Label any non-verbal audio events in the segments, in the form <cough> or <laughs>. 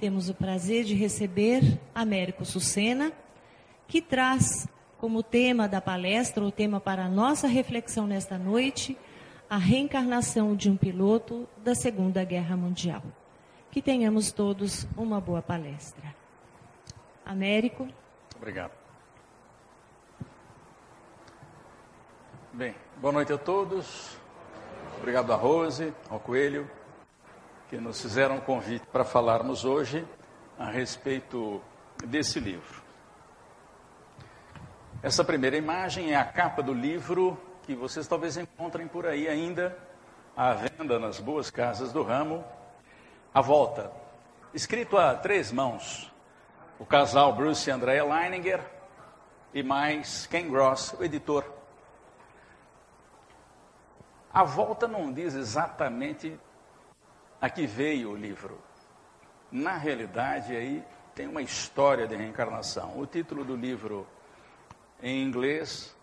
temos o prazer de receber Américo Sucena, que traz como tema da palestra, o tema para a nossa reflexão nesta noite, a reencarnação de um piloto da Segunda Guerra Mundial. Que tenhamos todos uma boa palestra. Américo. Obrigado. Bem, boa noite a todos. Obrigado a Rose, ao Coelho, que nos fizeram um convite para falarmos hoje a respeito desse livro. Essa primeira imagem é a capa do livro que vocês talvez encontrem por aí ainda à venda nas boas casas do ramo. A volta, escrito a três mãos, o casal Bruce e Andrea Leininger e mais Ken Gross, o editor. A volta não diz exatamente a que veio o livro. Na realidade, aí tem uma história de reencarnação. O título do livro em inglês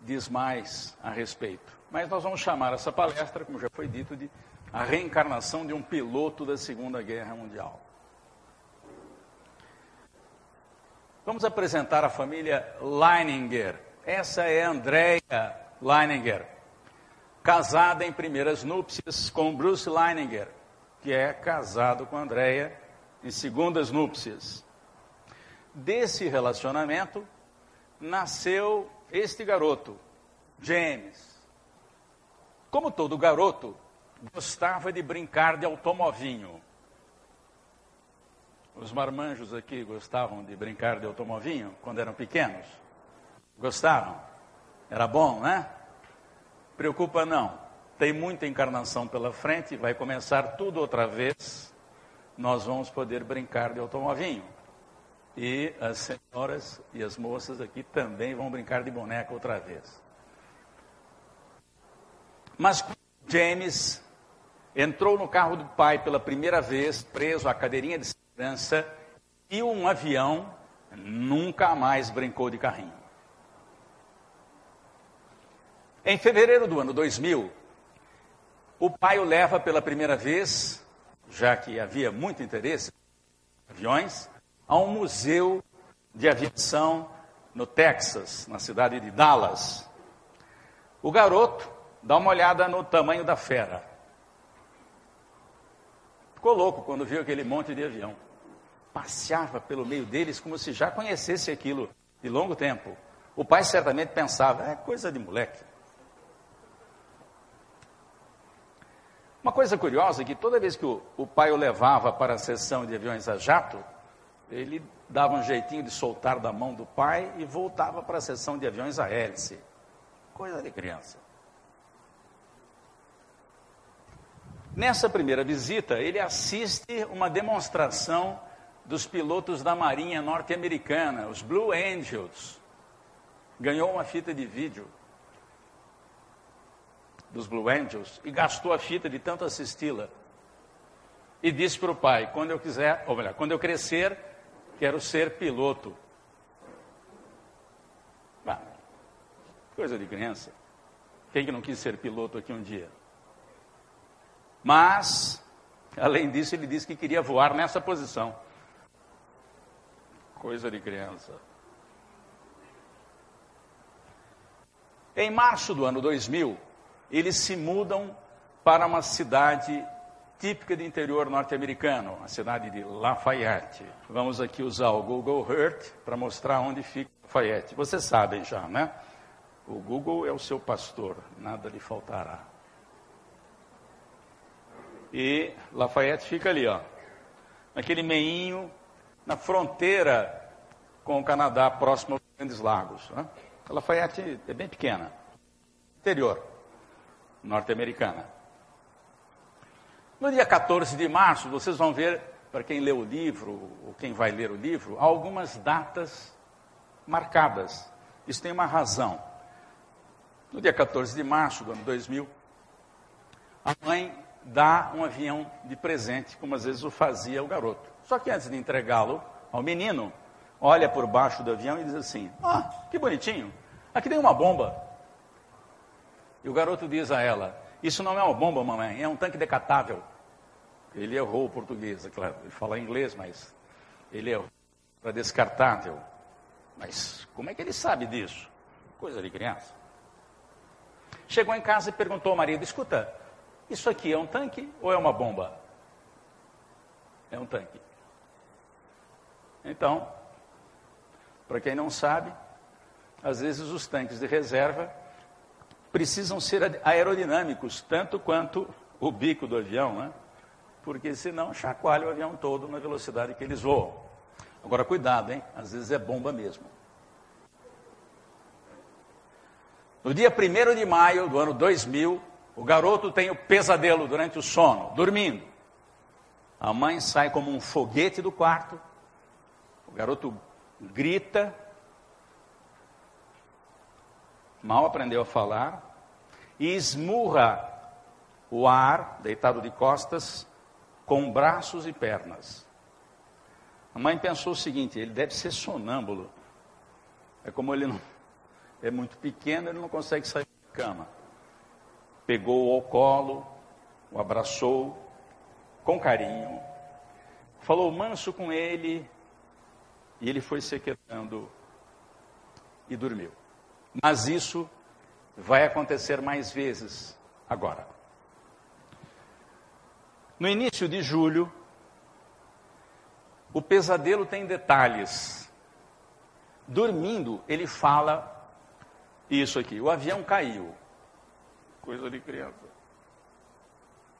diz mais a respeito. Mas nós vamos chamar essa palestra, como já foi dito, de a reencarnação de um piloto da Segunda Guerra Mundial. Vamos apresentar a família Leininger. Essa é Andrea Leininger, casada em primeiras núpcias com Bruce Leininger, que é casado com Andrea em segundas núpcias. Desse relacionamento nasceu este garoto, James. Como todo garoto, gostava de brincar de automovinho. Os marmanjos aqui gostavam de brincar de automovinho quando eram pequenos? Gostaram? Era bom, né? Preocupa não. Tem muita encarnação pela frente, vai começar tudo outra vez. Nós vamos poder brincar de automovinho. E as senhoras e as moças aqui também vão brincar de boneca outra vez. Mas James entrou no carro do pai pela primeira vez, preso à cadeirinha de segurança, e um avião nunca mais brincou de carrinho. Em fevereiro do ano 2000, o pai o leva pela primeira vez, já que havia muito interesse em aviões, a um museu de aviação no Texas, na cidade de Dallas. O garoto dá uma olhada no tamanho da fera. Ficou louco quando viu aquele monte de avião. Passeava pelo meio deles como se já conhecesse aquilo de longo tempo. O pai certamente pensava, é coisa de moleque. Uma coisa curiosa é que toda vez que o, o pai o levava para a sessão de aviões a jato, ele dava um jeitinho de soltar da mão do pai e voltava para a sessão de aviões a hélice. Coisa de criança. Nessa primeira visita, ele assiste uma demonstração dos pilotos da Marinha norte-americana, os Blue Angels. Ganhou uma fita de vídeo dos Blue Angels e gastou a fita de tanto assisti-la. E disse para o pai: quando eu quiser, ou melhor, quando eu crescer, quero ser piloto. Coisa de criança. Quem que não quis ser piloto aqui um dia? Mas, além disso, ele disse que queria voar nessa posição. Coisa de criança. Em março do ano 2000, eles se mudam para uma cidade típica do interior norte-americano, a cidade de Lafayette. Vamos aqui usar o Google Earth para mostrar onde fica Lafayette. Vocês sabem já, né? O Google é o seu pastor, nada lhe faltará. E Lafayette fica ali, ó, naquele meinho, na fronteira com o Canadá, próximo aos Grandes Lagos. Né? Lafayette é bem pequena, interior norte-americana. No dia 14 de março, vocês vão ver, para quem lê o livro, ou quem vai ler o livro, algumas datas marcadas. Isso tem uma razão. No dia 14 de março do ano 2000, a mãe dá um avião de presente, como às vezes o fazia o garoto. Só que antes de entregá-lo ao menino, olha por baixo do avião e diz assim: Ah, que bonitinho, aqui tem uma bomba. E o garoto diz a ela: Isso não é uma bomba, mamãe, é um tanque decatável. Ele errou o português, é claro. Ele fala inglês, mas ele errou para descartável. Mas como é que ele sabe disso? Coisa de criança. Chegou em casa e perguntou ao marido: escuta, isso aqui é um tanque ou é uma bomba? É um tanque. Então, para quem não sabe, às vezes os tanques de reserva precisam ser aerodinâmicos, tanto quanto o bico do avião, né? porque senão chacoalha o avião todo na velocidade que eles voam. Agora, cuidado, hein? Às vezes é bomba mesmo. No dia 1 de maio do ano 2000, o garoto tem o pesadelo durante o sono, dormindo. A mãe sai como um foguete do quarto, o garoto grita, mal aprendeu a falar, e esmurra o ar, deitado de costas, com braços e pernas. A mãe pensou o seguinte: ele deve ser sonâmbulo. É como ele não, é muito pequeno, ele não consegue sair da cama. Pegou-o ao colo, o abraçou com carinho, falou manso com ele, e ele foi se quedando e dormiu. Mas isso vai acontecer mais vezes agora. No início de julho, o pesadelo tem detalhes. Dormindo, ele fala isso aqui: o avião caiu. Coisa de criança.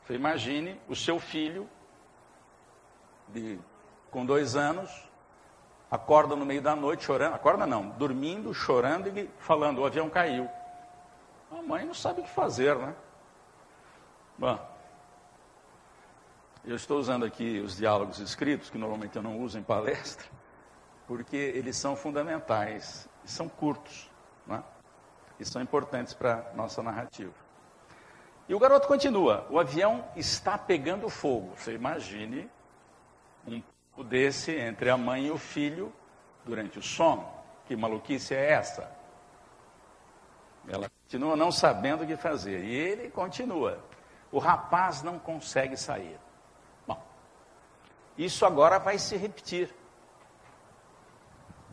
Você imagine o seu filho, de, com dois anos, acorda no meio da noite chorando, acorda não, dormindo, chorando e falando, o avião caiu. A mãe não sabe o que fazer, né? Bom, eu estou usando aqui os diálogos escritos, que normalmente eu não uso em palestra, porque eles são fundamentais, são curtos, né? e são importantes para a nossa narrativa. E o garoto continua: o avião está pegando fogo. Você imagine um desse entre a mãe e o filho durante o sono. Que maluquice é essa? Ela continua não sabendo o que fazer. E ele continua. O rapaz não consegue sair. Bom, isso agora vai se repetir.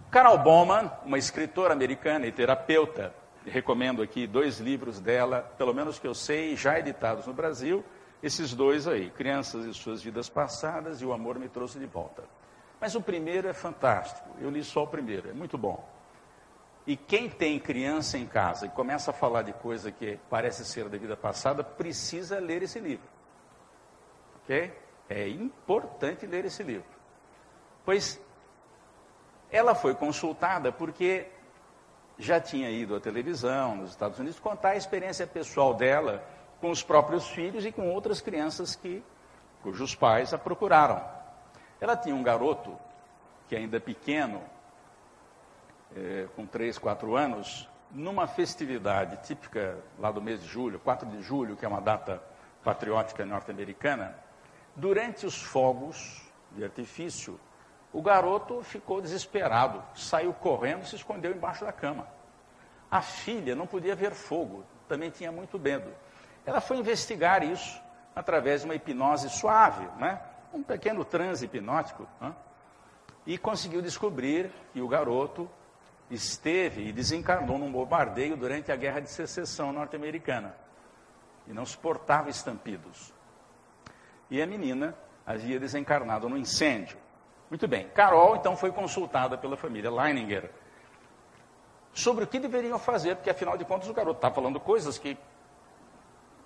Carol Bowman, uma escritora americana e terapeuta, recomendo aqui dois livros dela, pelo menos que eu sei, já editados no Brasil, esses dois aí, Crianças e Suas Vidas Passadas e O Amor Me Trouxe de Volta. Mas o primeiro é fantástico, eu li só o primeiro, é muito bom. E quem tem criança em casa e começa a falar de coisa que parece ser da vida passada, precisa ler esse livro. Ok? É importante ler esse livro. Pois ela foi consultada porque já tinha ido à televisão nos Estados Unidos contar a experiência pessoal dela com os próprios filhos e com outras crianças que, cujos pais a procuraram. Ela tinha um garoto, que ainda pequeno, é, com 3, 4 anos, numa festividade típica lá do mês de julho, 4 de julho, que é uma data patriótica norte-americana, durante os fogos de artifício, o garoto ficou desesperado, saiu correndo e se escondeu embaixo da cama. A filha não podia ver fogo, também tinha muito medo. Ela foi investigar isso através de uma hipnose suave, né? um pequeno transe hipnótico, né? e conseguiu descobrir que o garoto esteve e desencarnou num bombardeio durante a Guerra de Secessão norte-americana e não suportava estampidos. E a menina havia desencarnado no incêndio. Muito bem, Carol então foi consultada pela família Leininger sobre o que deveriam fazer, porque afinal de contas o garoto está falando coisas que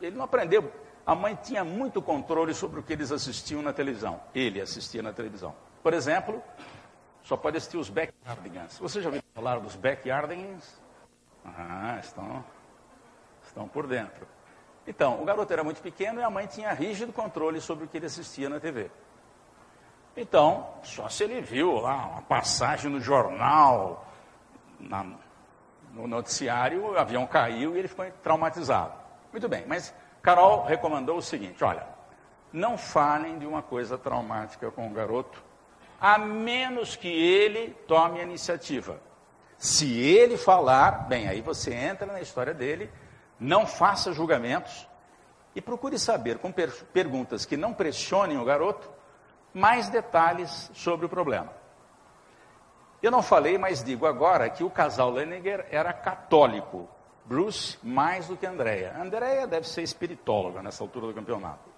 ele não aprendeu. A mãe tinha muito controle sobre o que eles assistiam na televisão. Ele assistia na televisão. Por exemplo, só pode assistir os Backyardigans. Você já ouviu falar dos Backyardigans? Ah, estão, estão por dentro. Então, o garoto era muito pequeno e a mãe tinha rígido controle sobre o que ele assistia na TV. Então, só se ele viu lá uma passagem no jornal, na, no noticiário, o avião caiu e ele ficou traumatizado. Muito bem, mas Carol recomendou o seguinte: olha, não falem de uma coisa traumática com o garoto, a menos que ele tome a iniciativa. Se ele falar, bem, aí você entra na história dele, não faça julgamentos e procure saber, com per perguntas que não pressionem o garoto, mais detalhes sobre o problema. Eu não falei, mas digo agora que o casal Leninger era católico. Bruce mais do que Andréia. Andréia deve ser espiritóloga nessa altura do campeonato.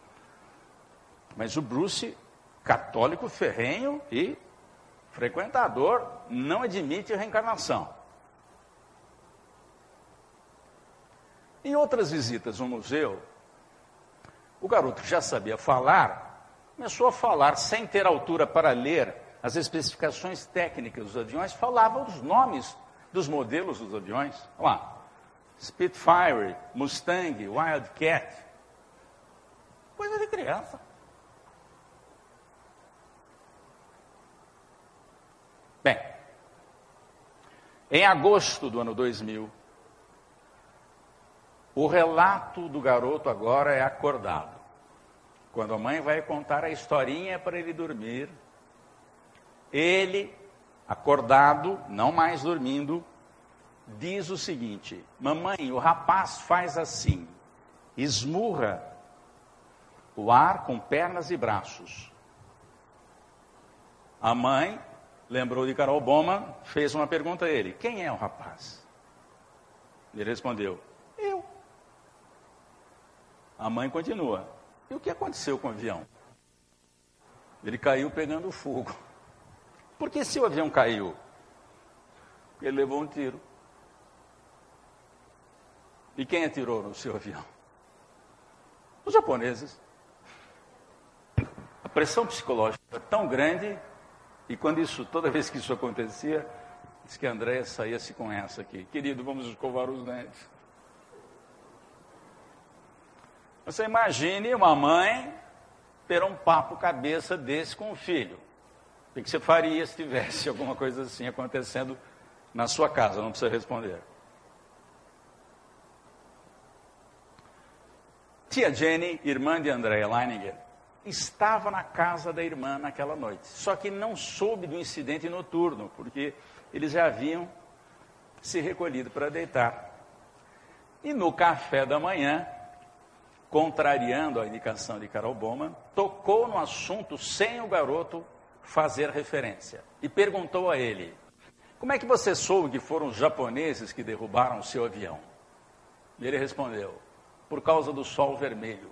Mas o Bruce, católico ferrenho e frequentador, não admite reencarnação. Em outras visitas no museu, o garoto já sabia falar, começou a falar sem ter altura para ler as especificações técnicas dos aviões, falava os nomes dos modelos dos aviões. Olha lá, Spitfire, Mustang, Wildcat. Coisa de criança. Bem, em agosto do ano 2000, o relato do garoto agora é acordado. Quando a mãe vai contar a historinha para ele dormir, ele, acordado, não mais dormindo, diz o seguinte: Mamãe, o rapaz faz assim, esmurra o ar com pernas e braços. A mãe lembrou de Carol Boma, fez uma pergunta a ele: Quem é o rapaz? Ele respondeu: Eu. A mãe continua: E o que aconteceu com o avião? Ele caiu pegando fogo. <laughs> Porque se o avião caiu? Ele levou um tiro. E quem atirou no seu avião? Os japoneses. A pressão psicológica é tão grande, e quando isso, toda vez que isso acontecia, diz que a Andréia saía-se com essa aqui. Querido, vamos escovar os dentes. Você imagine uma mãe ter um papo cabeça desse com o filho. O que você faria se tivesse <laughs> alguma coisa assim acontecendo na sua casa? Não precisa responder. Tia Jenny, irmã de Andrea Leininger, estava na casa da irmã naquela noite. Só que não soube do incidente noturno, porque eles já haviam se recolhido para deitar. E no café da manhã, contrariando a indicação de Carol Bowman, tocou no assunto sem o garoto fazer referência e perguntou a ele: Como é que você soube que foram os japoneses que derrubaram o seu avião? E ele respondeu: Por causa do sol vermelho.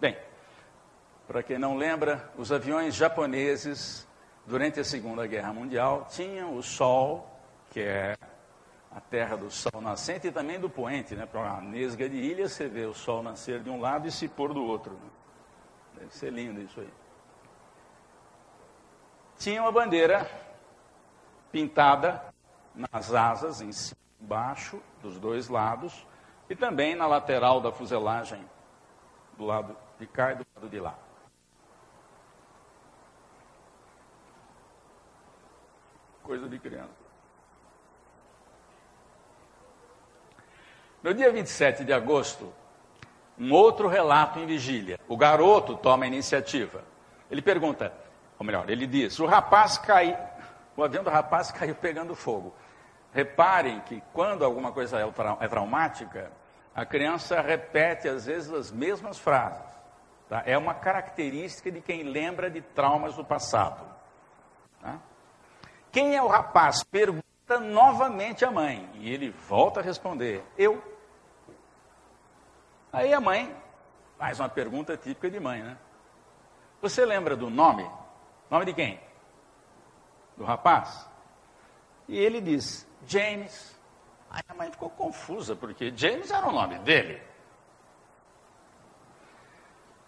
Bem, para quem não lembra, os aviões japoneses, durante a Segunda Guerra Mundial, tinham o sol, que é a terra do sol nascente e também do poente, né? Para uma nesga de ilha, você vê o sol nascer de um lado e se pôr do outro. Né? Deve ser lindo isso aí. Tinha uma bandeira pintada nas asas, em cima, embaixo, dos dois lados, e também na lateral da fuselagem, do lado de cá e do lado de lá. Coisa de criança. No dia 27 de agosto, um outro relato em vigília. O garoto toma a iniciativa. Ele pergunta, ou melhor, ele diz: o rapaz caiu, o avião do rapaz caiu pegando fogo. Reparem que quando alguma coisa é, é traumática, a criança repete às vezes as mesmas frases. Tá? É uma característica de quem lembra de traumas do passado. Tá? Quem é o rapaz? Pergunta novamente a mãe. E ele volta a responder: Eu. Aí a mãe faz uma pergunta típica de mãe, né? Você lembra do nome? Nome de quem? Do rapaz? E ele diz, James. Aí a mãe ficou confusa, porque James era o nome dele.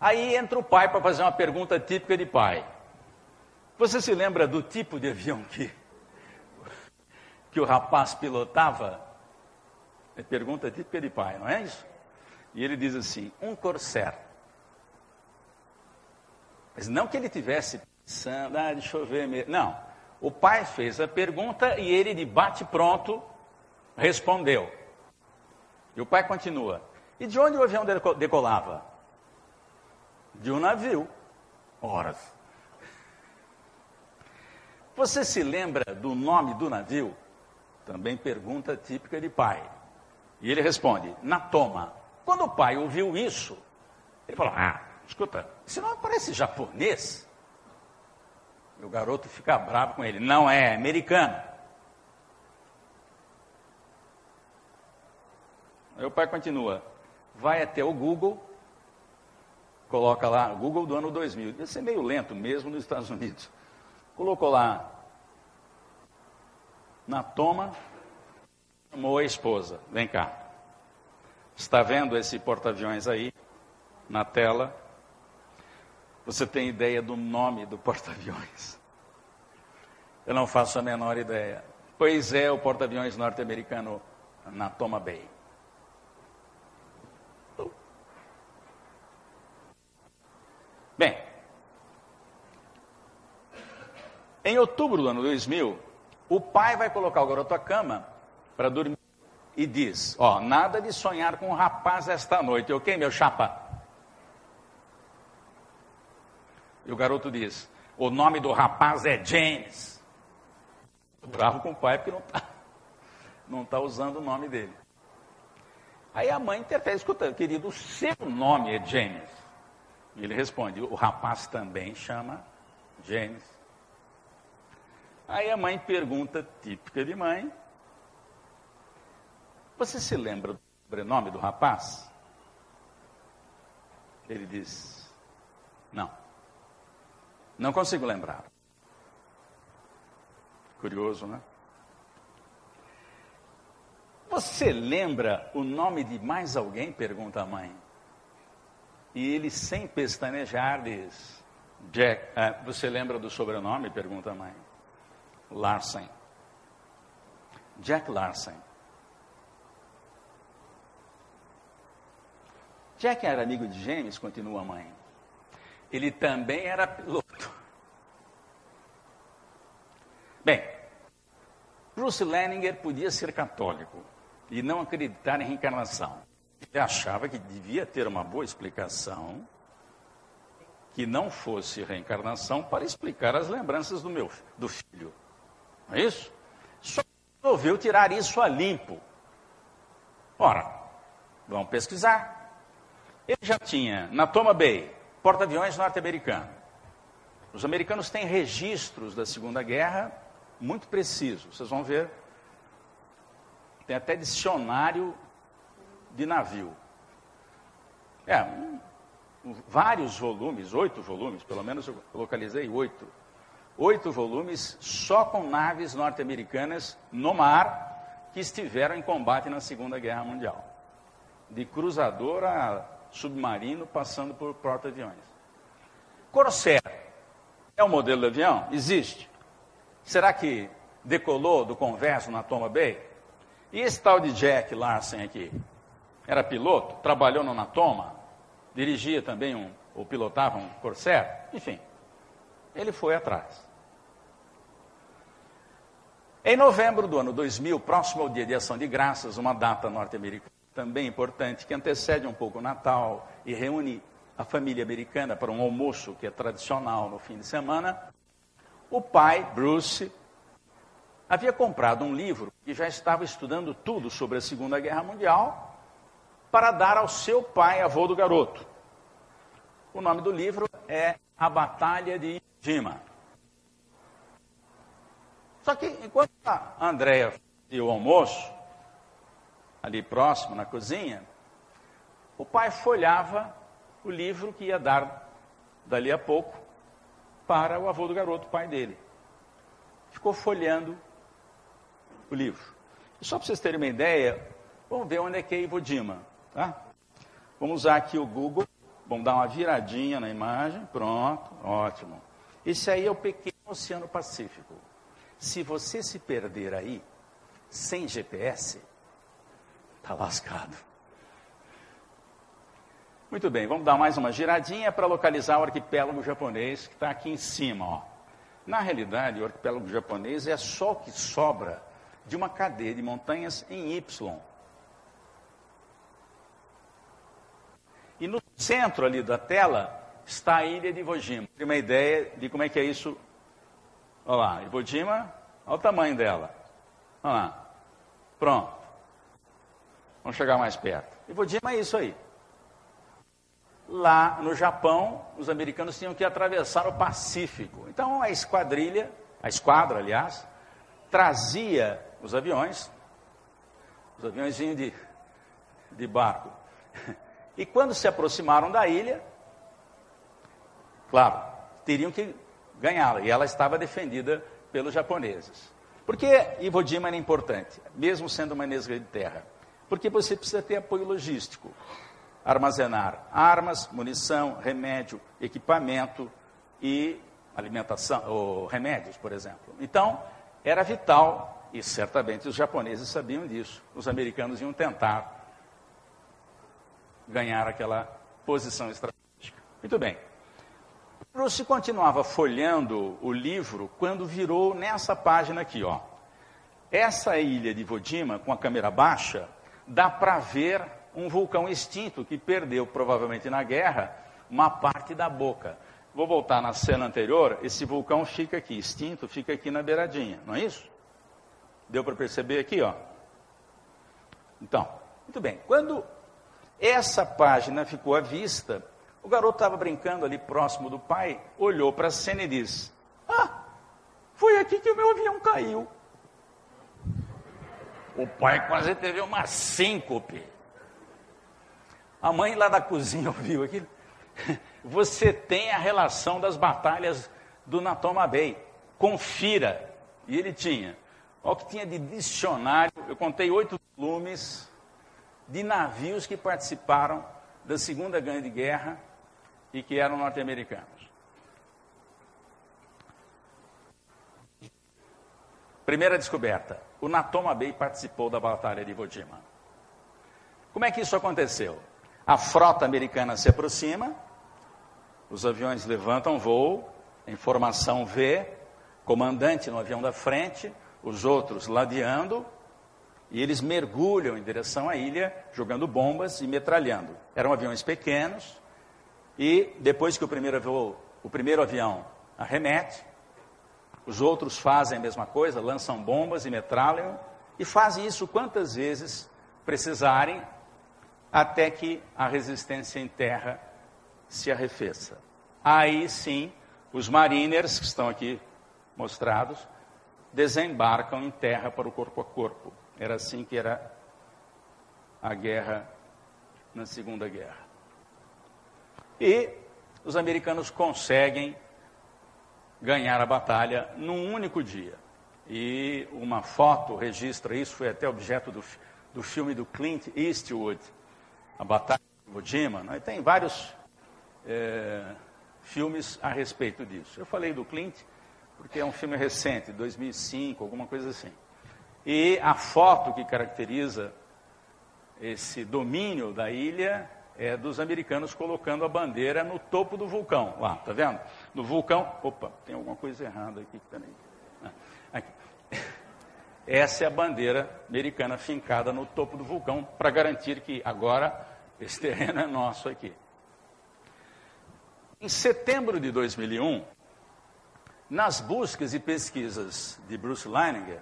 Aí entra o pai para fazer uma pergunta típica de pai. Você se lembra do tipo de avião que, que o rapaz pilotava? É pergunta típica de pai, não é isso? E ele diz assim: um corsair. Mas não que ele tivesse pensando, ah, deixa eu ver. Não. O pai fez a pergunta e ele, de bate-pronto, respondeu. E o pai continua: E de onde o avião decolava? De um navio. Horas. Você se lembra do nome do navio? Também pergunta típica de pai. E ele responde, na toma. Quando o pai ouviu isso, ele falou, ah, escuta, esse nome parece japonês. E o garoto fica bravo com ele, não é, é americano. O pai continua, vai até o Google, coloca lá, Google do ano 2000, deve ser meio lento mesmo nos Estados Unidos. Colocou lá, na toma, chamou a esposa, vem cá. Está vendo esse porta-aviões aí, na tela? Você tem ideia do nome do porta-aviões? Eu não faço a menor ideia. Pois é, o porta-aviões norte-americano na Toma Bay. Bem, em outubro do ano 2000, o pai vai colocar o garoto à cama para dormir e diz: Ó, nada de sonhar com um rapaz esta noite, ok, meu chapa? E o garoto diz: O nome do rapaz é James. Bravo com o pai porque não está <laughs> não tá usando o nome dele. Aí a mãe interfere: Escuta, querido, o seu nome é James. E ele responde: O rapaz também chama James. Aí a mãe pergunta, típica de mãe: Você se lembra do sobrenome do rapaz? Ele diz: Não. Não consigo lembrar. Curioso, né? Você lembra o nome de mais alguém? Pergunta a mãe. E ele, sem pestanejar, diz: Jack, uh, você lembra do sobrenome? Pergunta a mãe. Larsen. Jack Larsen. Jack era amigo de James, continua a mãe. Ele também era piloto. Bem, Bruce Leninger podia ser católico e não acreditar em reencarnação. Ele achava que devia ter uma boa explicação que não fosse reencarnação para explicar as lembranças do meu do filho. Não é isso? Só resolveu tirar isso a limpo. Ora, vamos pesquisar. Ele já tinha na Toma Bay porta-aviões norte-americano. Os americanos têm registros da Segunda Guerra muito precisos. Vocês vão ver. Tem até dicionário de navio. É, um, vários volumes, oito volumes, pelo menos eu localizei oito. Oito volumes só com naves norte-americanas no mar que estiveram em combate na Segunda Guerra Mundial. De cruzador a submarino, passando por porta-aviões. Corsair é um modelo de avião? Existe. Será que decolou do converso na Toma Bay? E esse tal de Jack Larsen aqui? era piloto, trabalhou no Natoma, dirigia também um, ou pilotava um Corsair, enfim, ele foi atrás. Em novembro do ano 2000, próximo ao Dia de Ação de Graças, uma data norte-americana também importante, que antecede um pouco o Natal e reúne a família americana para um almoço que é tradicional no fim de semana, o pai, Bruce, havia comprado um livro que já estava estudando tudo sobre a Segunda Guerra Mundial para dar ao seu pai, avô do garoto. O nome do livro é A Batalha de Dima. Só que enquanto a Andréia fazia o almoço, ali próximo na cozinha, o pai folhava o livro que ia dar dali a pouco para o avô do garoto, o pai dele. Ficou folhando o livro. E só para vocês terem uma ideia, vamos ver onde é que é Ivo Dima. Tá? Vamos usar aqui o Google. Vamos dar uma viradinha na imagem. Pronto, ótimo. Esse aí é o pequeno Oceano Pacífico. Se você se perder aí, sem GPS, está lascado. Muito bem, vamos dar mais uma giradinha para localizar o arquipélago japonês que está aqui em cima. Ó. Na realidade, o arquipélago japonês é só o que sobra de uma cadeia de montanhas em Y. E no centro ali da tela está a ilha de Iwo Jima. Tem uma ideia de como é que é isso? Olha lá, Iwo Jima, olha o tamanho dela. Olha lá. Pronto. Vamos chegar mais perto. Iwo Jima é isso aí. Lá no Japão, os americanos tinham que atravessar o Pacífico. Então a esquadrilha, a esquadra, aliás, trazia os aviões, os aviões vinham de, de barco. E quando se aproximaram da ilha, claro, teriam que ganhá-la. E ela estava defendida pelos japoneses. Por que Iwo Jima era importante, mesmo sendo uma nesga de terra? Porque você precisa ter apoio logístico. Armazenar armas, munição, remédio, equipamento e alimentação, ou remédios, por exemplo. Então, era vital, e certamente os japoneses sabiam disso. Os americanos iam tentar ganhar aquela posição estratégica. Muito bem. Bruce continuava folhando o livro quando virou nessa página aqui, ó. Essa ilha de Vodima, com a câmera baixa, dá para ver um vulcão extinto que perdeu, provavelmente na guerra, uma parte da boca. Vou voltar na cena anterior, esse vulcão fica aqui, extinto, fica aqui na beiradinha, não é isso? Deu para perceber aqui, ó. Então, muito bem. Quando essa página ficou à vista, o garoto estava brincando ali próximo do pai, olhou para a cena e disse: Ah, foi aqui que o meu avião caiu. O pai quase teve uma síncope. A mãe lá da cozinha <laughs> ouviu aquilo. Você tem a relação das batalhas do Natoma Bay. Confira. E ele tinha. Olha o que tinha de dicionário. Eu contei oito volumes de navios que participaram da Segunda Grande Guerra e que eram norte-americanos. Primeira descoberta: o Natoma Bay participou da Batalha de Iwo Jima. Como é que isso aconteceu? A frota americana se aproxima, os aviões levantam voo, em formação V, comandante no avião da frente, os outros ladeando, e eles mergulham em direção à ilha, jogando bombas e metralhando. Eram aviões pequenos, e depois que o primeiro, avião, o primeiro avião arremete, os outros fazem a mesma coisa, lançam bombas e metralham, e fazem isso quantas vezes precisarem, até que a resistência em terra se arrefeça. Aí sim, os mariners, que estão aqui mostrados, desembarcam em terra para o corpo a corpo. Era assim que era a guerra na Segunda Guerra. E os americanos conseguem ganhar a batalha num único dia. E uma foto registra isso, foi até objeto do, do filme do Clint Eastwood, a Batalha de Iwo Jima. Né? Tem vários é, filmes a respeito disso. Eu falei do Clint porque é um filme recente, 2005, alguma coisa assim. E a foto que caracteriza esse domínio da ilha é, dos americanos colocando a bandeira no topo do vulcão. Lá, tá vendo? No vulcão. Opa, tem alguma coisa errada aqui. Ah, aqui. Essa é a bandeira americana fincada no topo do vulcão para garantir que agora esse terreno é nosso aqui. Em setembro de 2001, nas buscas e pesquisas de Bruce Leininger,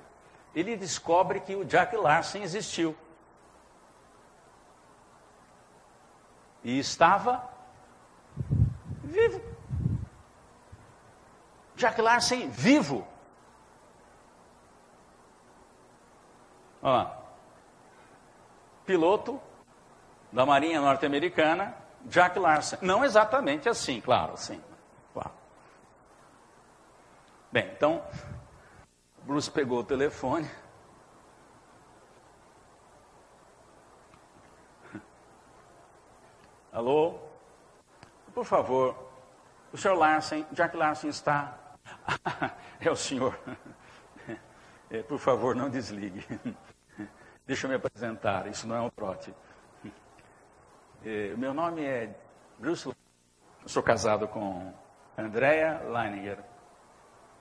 ele descobre que o Jack Larson existiu. E estava vivo. Jack Larsen vivo. Piloto da Marinha Norte-Americana, Jack Larsen. Não exatamente assim, claro, sim. Bem, então, Bruce pegou o telefone Alô? Por favor, o senhor Larsen, Jack Larsen está. <laughs> é o senhor. É, por favor, não desligue. Deixa eu me apresentar, isso não é um trote. É, meu nome é Bruce. Eu sou casado com Andrea Leininger.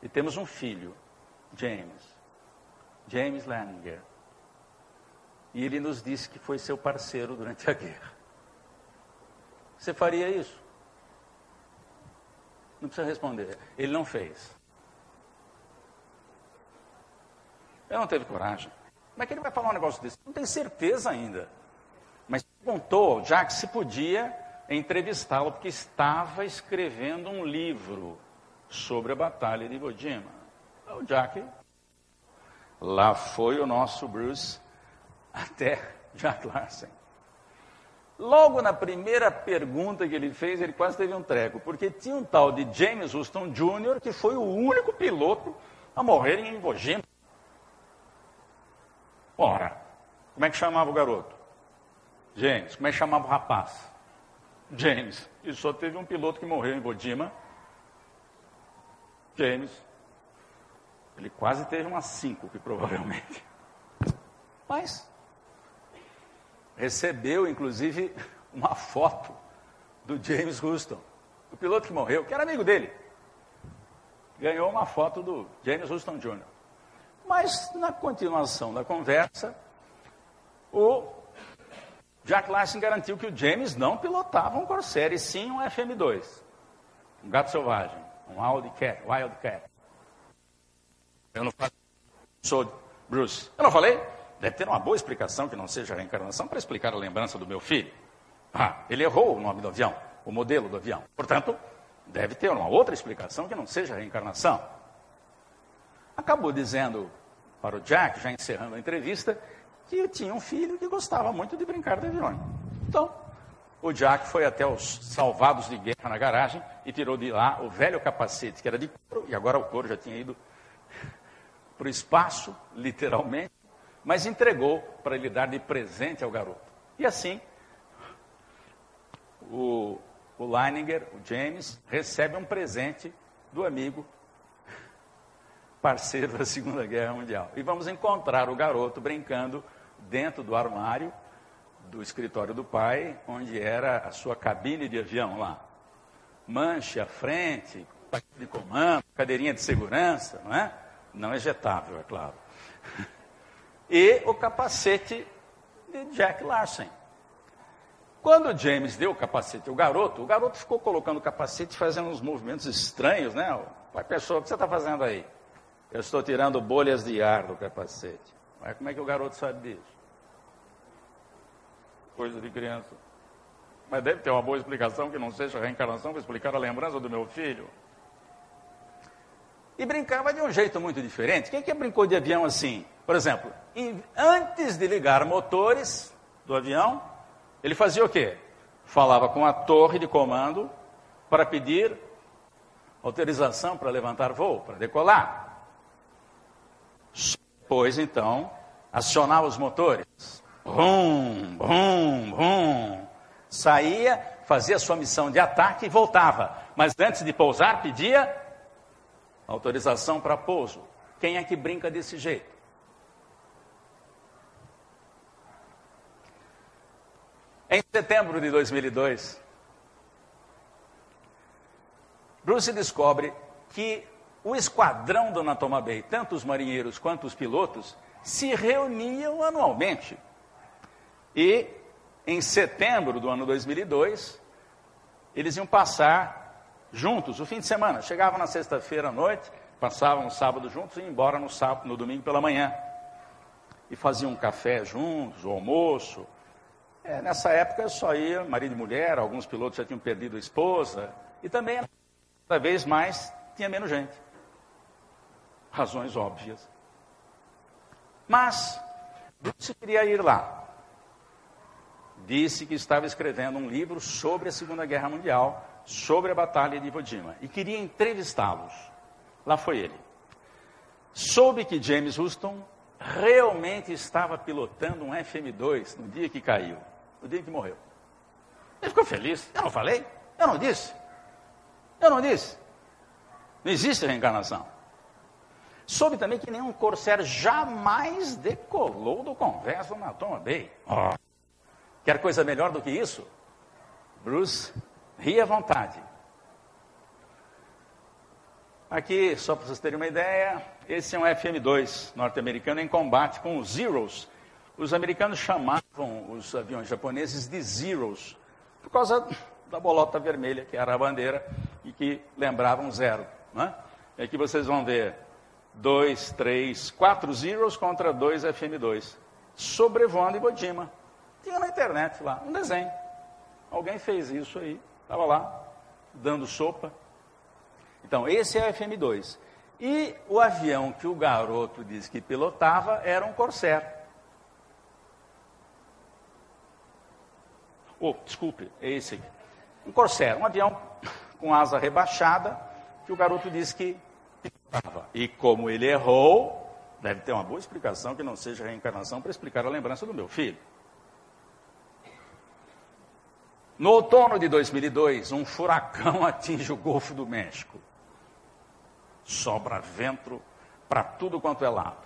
E temos um filho, James. James Leininger. E ele nos disse que foi seu parceiro durante a guerra. Você faria isso? Não precisa responder. Ele não fez. Ele não teve coragem. Como é que ele vai falar um negócio desse? Não tem certeza ainda. perguntou Jack se podia entrevistá-lo, porque estava escrevendo um livro sobre a Batalha de Iwo Jima. O Jack, lá foi o nosso Bruce, até <laughs> Jack Larsen. Logo na primeira pergunta que ele fez, ele quase teve um treco, porque tinha um tal de James Houston Jr., que foi o único piloto a morrer em Iwo. Ora, como é que chamava o garoto? James. Como é que chamava o rapaz? James. E só teve um piloto que morreu em Iwo. James. Ele quase teve umas cinco, que provavelmente. Mas recebeu, inclusive, <laughs> uma foto do James Houston, o piloto que morreu, que era amigo dele. Ganhou uma foto do James Houston Jr. Mas, na continuação da conversa, o Jack Larson garantiu que o James não pilotava um Corsair, e sim um FM2, um gato selvagem, um Wildcat. Wildcat. Eu não falei, sou Bruce. Eu não falei? Deve ter uma boa explicação que não seja a reencarnação para explicar a lembrança do meu filho. Ah, ele errou o nome do avião, o modelo do avião. Portanto, deve ter uma outra explicação que não seja a reencarnação. Acabou dizendo para o Jack, já encerrando a entrevista, que tinha um filho que gostava muito de brincar de avião. Então, o Jack foi até os salvados de guerra na garagem e tirou de lá o velho capacete, que era de couro, e agora o couro já tinha ido para o espaço, literalmente, mas entregou para ele dar de presente ao garoto. E assim, o, o Leininger, o James, recebe um presente do amigo parceiro da Segunda Guerra Mundial. E vamos encontrar o garoto brincando dentro do armário do escritório do pai, onde era a sua cabine de avião lá. Manche à frente, de comando, cadeirinha de segurança, não é? Não ejetável, é claro. E o capacete de Jack Larsen. Quando James deu o capacete ao garoto, o garoto ficou colocando o capacete fazendo uns movimentos estranhos, né? Pai, pessoa, o que você está fazendo aí? Eu estou tirando bolhas de ar do capacete. Mas como é que o garoto sabe disso? coisa de criança. Mas deve ter uma boa explicação que não seja reencarnação para explicar a lembrança do meu filho. E brincava de um jeito muito diferente. Quem que brincou de avião assim? Por exemplo, antes de ligar motores do avião, ele fazia o quê? Falava com a torre de comando para pedir autorização para levantar voo, para decolar. Depois, então, acionava os motores. Bum, bum, bum. Saía, fazia sua missão de ataque e voltava. Mas antes de pousar, pedia autorização para pouso. Quem é que brinca desse jeito? Em setembro de 2002, Bruce descobre que o esquadrão do Natoma Bay, tanto os marinheiros quanto os pilotos, se reuniam anualmente e em setembro do ano 2002, eles iam passar juntos o fim de semana. Chegavam na sexta-feira à noite, passavam o sábado juntos e iam embora no, sábado, no domingo pela manhã. E faziam um café juntos, o almoço. É, nessa época só ia marido e mulher, alguns pilotos já tinham perdido a esposa. E também, cada vez mais, tinha menos gente. Razões óbvias. Mas, Bruce queria ir lá disse que estava escrevendo um livro sobre a Segunda Guerra Mundial, sobre a Batalha de Iwo Jima, e queria entrevistá-los. Lá foi ele. Soube que James Houston realmente estava pilotando um FM2 no dia que caiu, no dia que morreu. Ele ficou feliz. Eu não falei? Eu não disse? Eu não disse? Não existe reencarnação. Soube também que nenhum Corsair jamais decolou do converso na Toma Bay. Oh. Quer coisa melhor do que isso? Bruce, ria à vontade. Aqui, só para vocês terem uma ideia, esse é um FM-2 norte-americano em combate com os Zeros. Os americanos chamavam os aviões japoneses de Zeros, por causa da bolota vermelha, que era a bandeira, e que lembrava um zero. Né? E aqui vocês vão ver dois, três, quatro Zeros contra dois FM-2, sobrevoando Iwo Jima Tinha na internet lá, um desenho. Alguém fez isso aí, estava lá, dando sopa. Então, esse é o FM2. E o avião que o garoto disse que pilotava era um Corsair. Oh, desculpe, é esse aqui. Um Corsair, um avião com asa rebaixada, que o garoto disse que pilotava. E como ele errou, deve ter uma boa explicação que não seja reencarnação para explicar a lembrança do meu filho. No outono de 2002, um furacão <laughs> atinge o Golfo do México. Sobra vento para tudo quanto é lado.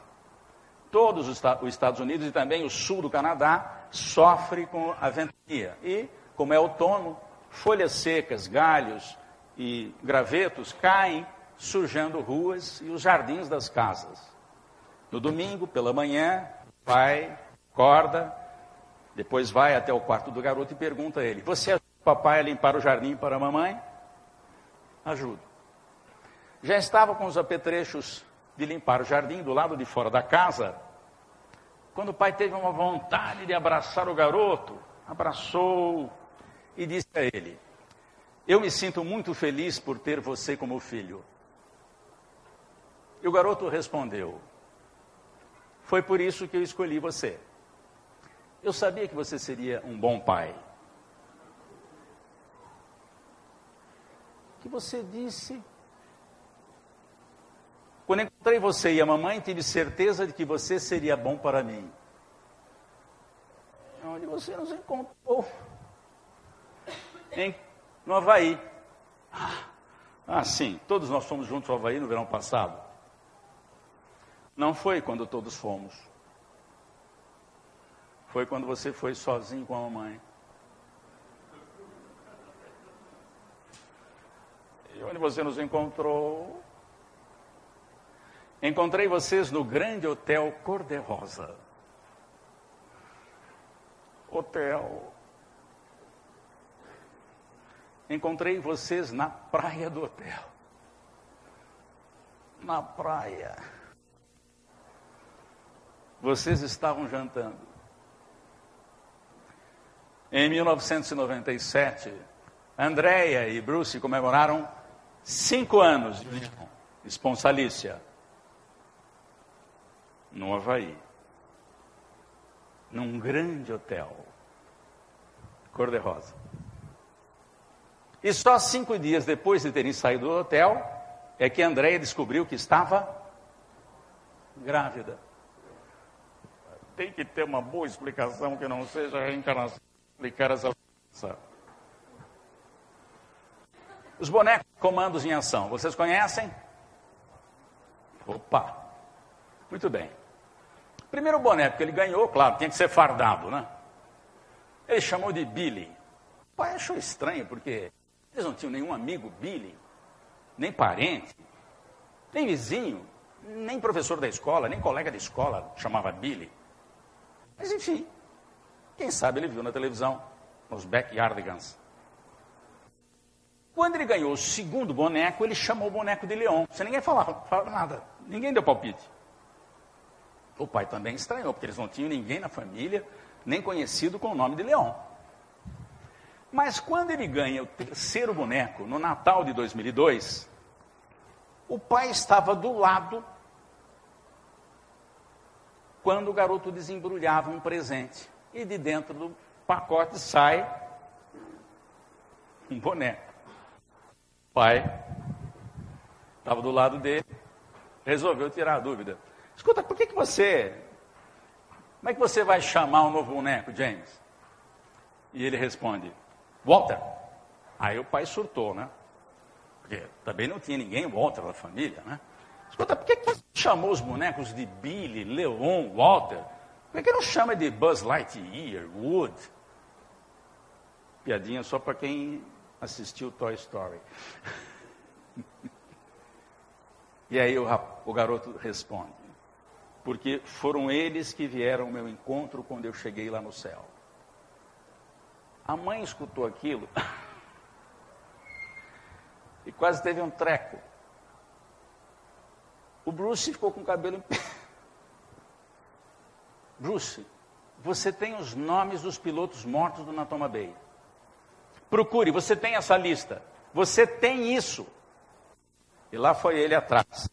Todos os Estados Unidos e também o sul do Canadá sofrem com a ventania. E, como é outono, folhas secas, galhos e gravetos caem, sujando ruas e os jardins das casas. No domingo, pela manhã, pai acorda, depois vai até o quarto do garoto e pergunta a ele: Você ajuda o papai a limpar o jardim para a mamãe? Ajudo. Já estava com os apetrechos de limpar o jardim do lado de fora da casa, quando o pai teve uma vontade de abraçar o garoto, abraçou e disse a ele: Eu me sinto muito feliz por ter você como filho. E o garoto respondeu: Foi por isso que eu escolhi você. Eu sabia que você seria um bom pai. que você disse? Quando encontrei você e a mamãe, tive certeza de que você seria bom para mim. Onde você nos encontrou? Em, no Havaí. Ah, sim, todos nós fomos juntos ao Havaí no verão passado. Não foi quando todos fomos. Foi quando você foi sozinho com a mamãe. E onde você nos encontrou? Encontrei vocês no grande hotel Cor-de-Rosa. Hotel. Encontrei vocês na praia do hotel. Na praia. Vocês estavam jantando. Em 1997, Andréia e Bruce comemoraram cinco anos de esponsalícia no Havaí, num grande hotel, cor-de-rosa. E só cinco dias depois de terem saído do hotel, é que Andréia descobriu que estava grávida. Tem que ter uma boa explicação que não seja a reencarnação explicar essa Os bonecos comandos em ação, vocês conhecem? Opa! Muito bem. Primeiro boneco que ele ganhou, claro, tinha que ser fardado, né? Ele chamou de Billy. O pai achou estranho, porque eles não tinham nenhum amigo Billy, nem parente, nem vizinho, nem professor da escola, nem colega de escola chamava Billy. Mas enfim, quem sabe ele viu na televisão, nos backyardigans. Quando ele ganhou o segundo boneco, ele chamou o boneco de Leão. Sem ninguém falar, falava nada. Ninguém deu palpite. O pai também estranhou, porque eles não tinham ninguém na família, nem conhecido com o nome de Leão. Mas quando ele ganha o terceiro boneco, no Natal de 2002, o pai estava do lado quando o garoto desembrulhava um presente e de dentro do pacote sai um boneco. O pai estava do lado dele, resolveu tirar a dúvida. Escuta, por que, que você. Como é que você vai chamar um novo boneco, James? E ele responde: Walter. Aí o pai surtou, né? Porque também não tinha ninguém Walter na família, né? Escuta, por que, que você chamou os bonecos de Billy, Leon, Walter? Por que não chama de Buzz Lightyear, Wood? Piadinha só para quem assistiu Toy Story. <laughs> e aí o, o garoto responde: Porque foram eles que vieram ao meu encontro quando eu cheguei lá no céu. A mãe escutou aquilo <laughs> e quase teve um treco. O Bruce ficou com o cabelo em pé. <laughs> Bruce, você tem os nomes dos pilotos mortos do Natoma Bay. Procure, você tem essa lista. Você tem isso. E lá foi ele atrás.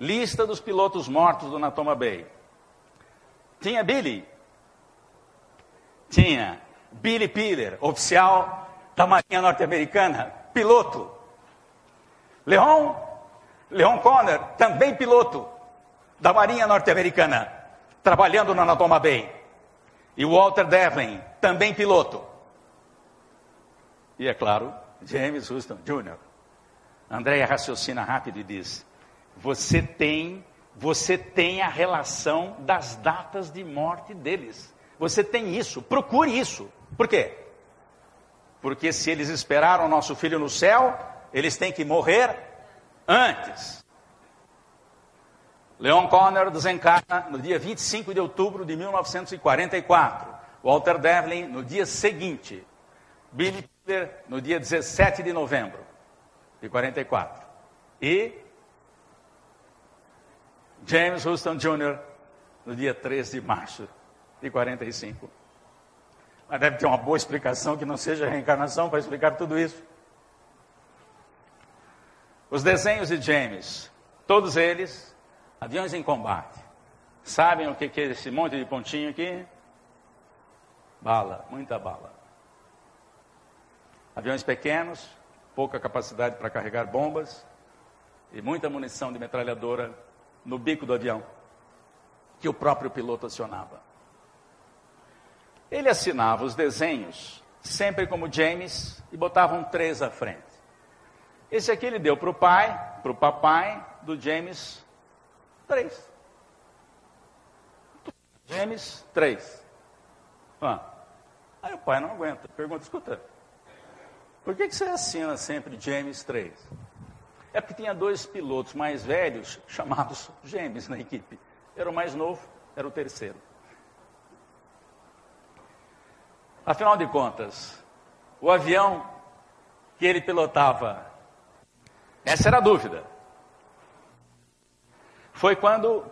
Lista dos pilotos mortos do Natoma Bay. Tinha Billy. Tinha Billy Piller, oficial da Marinha Norte-Americana, piloto. Leon, Leon Conner, também piloto da Marinha Norte-Americana, trabalhando na Natoma Bay. E Walter Devlin, também piloto. E é claro, James Houston Jr. Andréia raciocina rápido e diz: Você tem, você tem a relação das datas de morte deles. Você tem isso, procure isso. Por quê? Porque se eles esperaram nosso filho no céu, eles têm que morrer antes. Leon Conner desencarna no dia 25 de outubro de 1944. Walter Devlin no dia seguinte. Billy Peter no dia 17 de novembro de 44. E James Houston Jr. no dia 3 de março de 45. Mas deve ter uma boa explicação que não seja reencarnação para explicar tudo isso. Os desenhos de James, todos eles, aviões em combate. Sabem o que é esse monte de pontinho aqui? Bala, muita bala. Aviões pequenos, pouca capacidade para carregar bombas e muita munição de metralhadora no bico do avião, que o próprio piloto acionava. Ele assinava os desenhos sempre como James e botavam três à frente. Esse aqui ele deu para o pai, para o papai do James três. James três. Ah. Aí o pai não aguenta, pergunta, escuta, por que, que você assina sempre James 3? É porque tinha dois pilotos mais velhos, <laughs> chamados James, na equipe. Era o mais novo, era o terceiro. Afinal de contas, o avião que ele pilotava, essa era a dúvida. Foi quando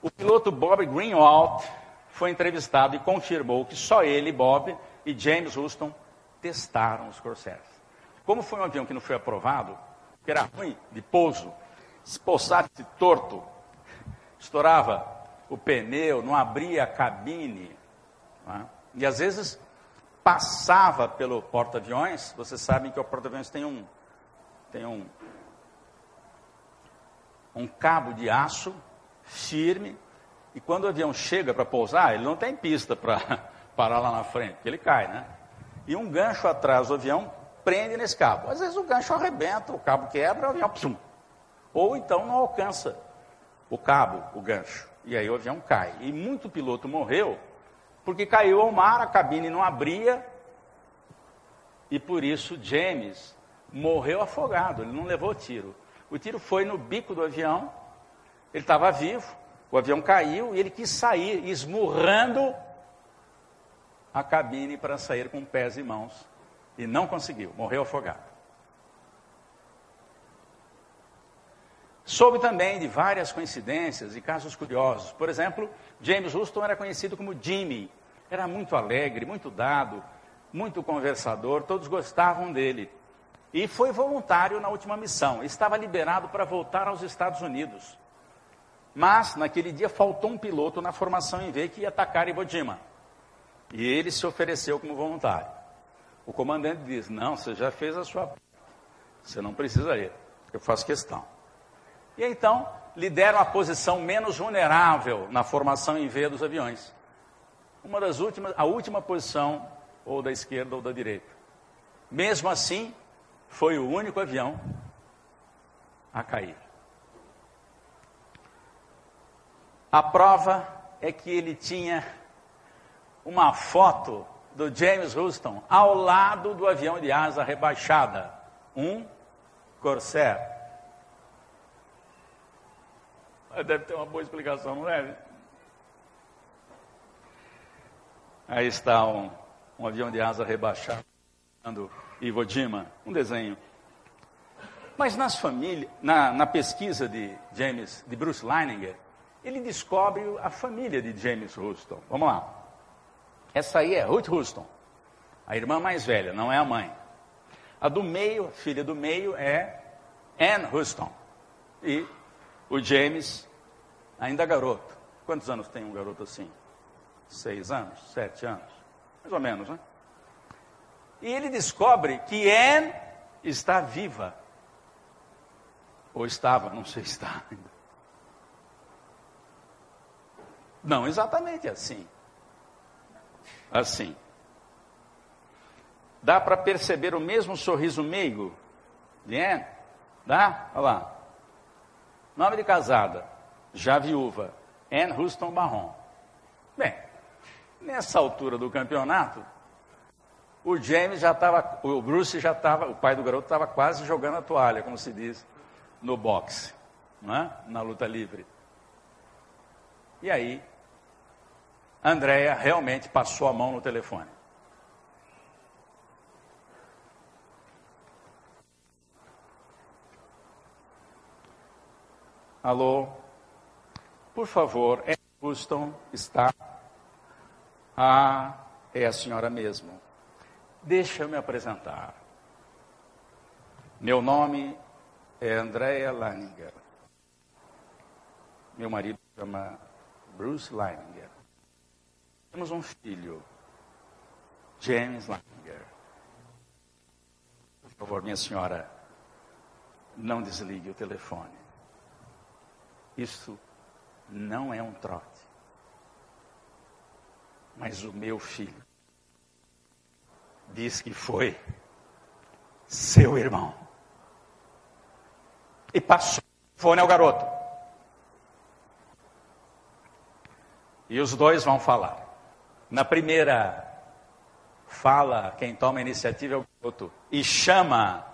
o piloto Bob Greenwald foi entrevistado e confirmou que só ele, Bob, e James Houston testaram os Corsairs. Como foi um avião que não foi aprovado, que era ruim de pouso, se pousasse torto, estourava o pneu, não abria a cabine, é? e às vezes passava pelo porta-aviões, vocês sabem que o porta-aviões tem um, tem um, um cabo de aço firme, e quando o avião chega para pousar, ele não tem pista para <laughs> parar lá na frente, porque ele cai, né? e um gancho atrás do avião prende nesse cabo. Às vezes o gancho arrebenta, o cabo quebra, o avião pum. Ou então não alcança o cabo, o gancho. E aí o avião cai. E muito piloto morreu porque caiu ao mar, a cabine não abria. E por isso James morreu afogado, ele não levou tiro. O tiro foi no bico do avião, ele estava vivo, o avião caiu e ele quis sair, esmurrando a cabine para sair com pés e mãos. E não conseguiu, morreu afogado. Soube também de várias coincidências e casos curiosos. Por exemplo, James Houston era conhecido como Jimmy. Era muito alegre, muito dado, muito conversador, todos gostavam dele. E foi voluntário na última missão. Estava liberado para voltar aos Estados Unidos. Mas, naquele dia, faltou um piloto na formação em V que ia atacar Iwo Jima. E ele se ofereceu como voluntário. O comandante diz: Não, você já fez a sua. Você não precisa ir. Eu faço questão. E então lhe deram a posição menos vulnerável na formação em V dos aviões. Uma das últimas, a última posição, ou da esquerda ou da direita. Mesmo assim, foi o único avião a cair. A prova é que ele tinha uma foto do James Houston ao lado do avião de asa rebaixada, um Corsair. Deve ter uma boa explicação, não é? Aí está um, um avião de asa rebaixada, Iwo Jima, um desenho. Mas nas famílias, na, na pesquisa de James, de Bruce Leininger, ele descobre a família de James Houston. Vamos lá. Essa aí é Ruth Houston, a irmã mais velha, não é a mãe. A do meio, a filha do meio, é Anne Houston. E o James, ainda garoto. Quantos anos tem um garoto assim? Seis anos? Sete anos? Mais ou menos, né? E ele descobre que Anne está viva. Ou estava, não sei se está ainda. Não exatamente assim. Assim. Dá para perceber o mesmo sorriso meigo Anne? Dá? Olha lá. Nome de casada, já viúva, Anne Houston Barron. Bem, nessa altura do campeonato, o James já estava, o Bruce já estava, o pai do garoto estava quase jogando a toalha, como se diz, no boxe, é? na luta livre. E aí, Andréia realmente passou a mão no telefone. Alô? Por favor, Houston está. Ah, é a senhora mesmo. Deixa eu me apresentar. Meu nome é Andrea Leininger. Meu marido chama Bruce Leininger. Temos um filho, James Leininger. Por favor, minha senhora, não desligue o telefone. Isso não é um trote. Mas o meu filho diz que foi seu irmão. E passou o fone ao garoto. E os dois vão falar. Na primeira fala, quem toma a iniciativa é o garoto. E chama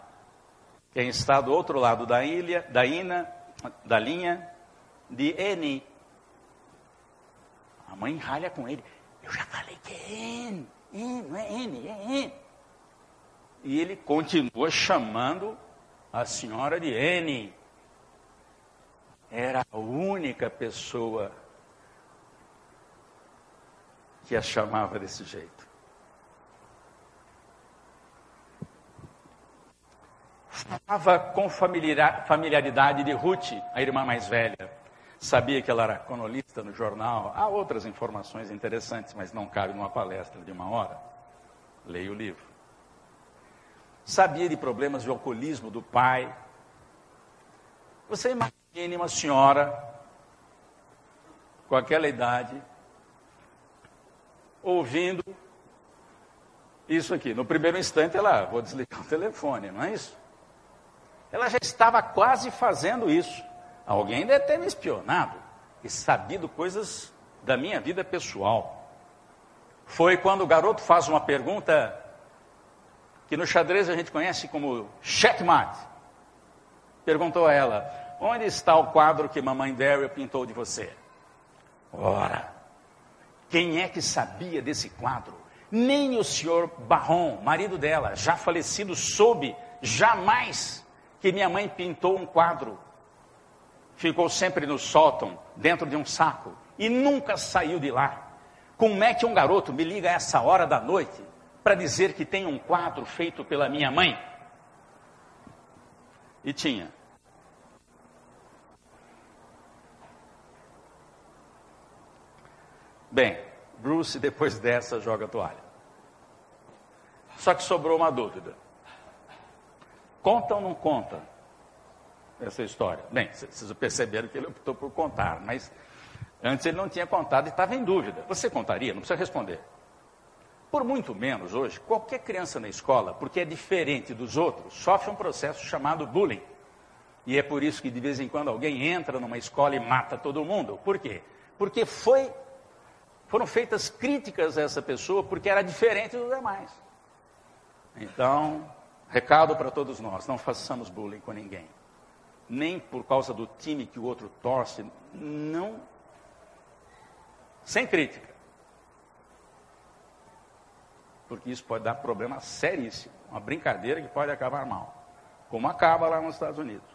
quem está do outro lado da ilha, da ina, da linha, de N. A mãe ralha com ele. Eu já falei que é N. N, não é N, é N. E ele continua chamando a senhora de N. Era a única pessoa que a chamava desse jeito. Falava com familiaridade de Ruth, a irmã mais velha. Sabia que ela era cronolista no jornal. Há outras informações interessantes, mas não cabe numa palestra de uma hora. Leia o livro. Sabia de problemas de alcoolismo do pai. Você imagine uma senhora com aquela idade ouvindo isso aqui. No primeiro instante, ela, vou desligar o telefone, não é isso? Ela já estava quase fazendo isso. Alguém deve ter me espionado e sabido coisas da minha vida pessoal. Foi quando o garoto faz uma pergunta que no xadrez a gente conhece como checkmate. Perguntou a ela: Onde está o quadro que mamãe Daryl pintou de você? Ora, quem é que sabia desse quadro? Nem o senhor Barron, marido dela, já falecido, soube jamais que minha mãe pintou um quadro ficou sempre no sótão, dentro de um saco, e nunca saiu de lá. Como é que um garoto me liga a essa hora da noite para dizer que tem um quadro feito pela minha mãe? E tinha. Bem, Bruce, depois dessa, joga a toalha. Só que sobrou uma dúvida. Conta ou não conta? essa história. Bem, vocês perceberam que ele optou por contar, mas antes ele não tinha contado e estava em dúvida. Você contaria? Não precisa responder. Por muito menos hoje, qualquer criança na escola, porque é diferente dos outros, sofre um processo chamado bullying. E é por isso que de vez em quando alguém entra numa escola e mata todo mundo. Por quê? Porque foi, foram feitas críticas a essa pessoa porque era diferente dos demais. Então, recado para todos nós: não façamos bullying com ninguém nem por causa do time que o outro torce, não. Sem crítica. Porque isso pode dar problema seríssimo. Uma brincadeira que pode acabar mal. Como acaba lá nos Estados Unidos.